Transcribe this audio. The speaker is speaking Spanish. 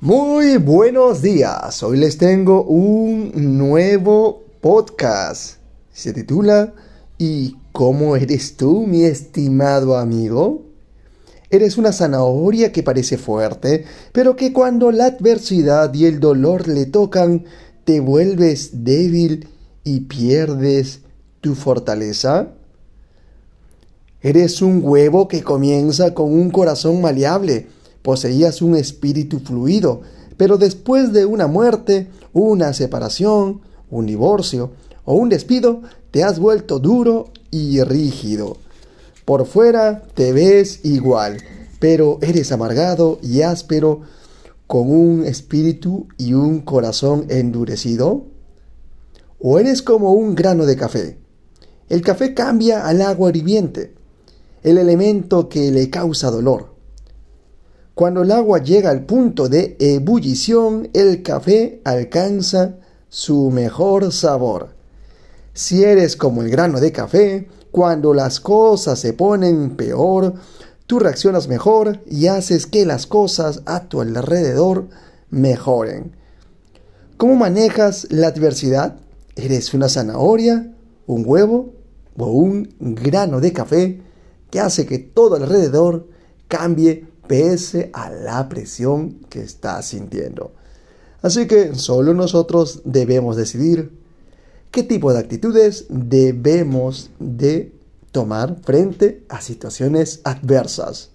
Muy buenos días. Hoy les tengo un nuevo podcast. Se titula ¿Y cómo eres tú, mi estimado amigo? Eres una zanahoria que parece fuerte, pero que cuando la adversidad y el dolor le tocan, te vuelves débil y pierdes tu fortaleza. Eres un huevo que comienza con un corazón maleable Poseías un espíritu fluido, pero después de una muerte, una separación, un divorcio o un despido, te has vuelto duro y rígido. Por fuera te ves igual, pero eres amargado y áspero, con un espíritu y un corazón endurecido. ¿O eres como un grano de café? El café cambia al agua hirviente, el elemento que le causa dolor. Cuando el agua llega al punto de ebullición, el café alcanza su mejor sabor. Si eres como el grano de café, cuando las cosas se ponen peor, tú reaccionas mejor y haces que las cosas a tu alrededor mejoren. ¿Cómo manejas la adversidad? ¿Eres una zanahoria, un huevo o un grano de café que hace que todo alrededor cambie pese a la presión que estás sintiendo. Así que solo nosotros debemos decidir qué tipo de actitudes debemos de tomar frente a situaciones adversas.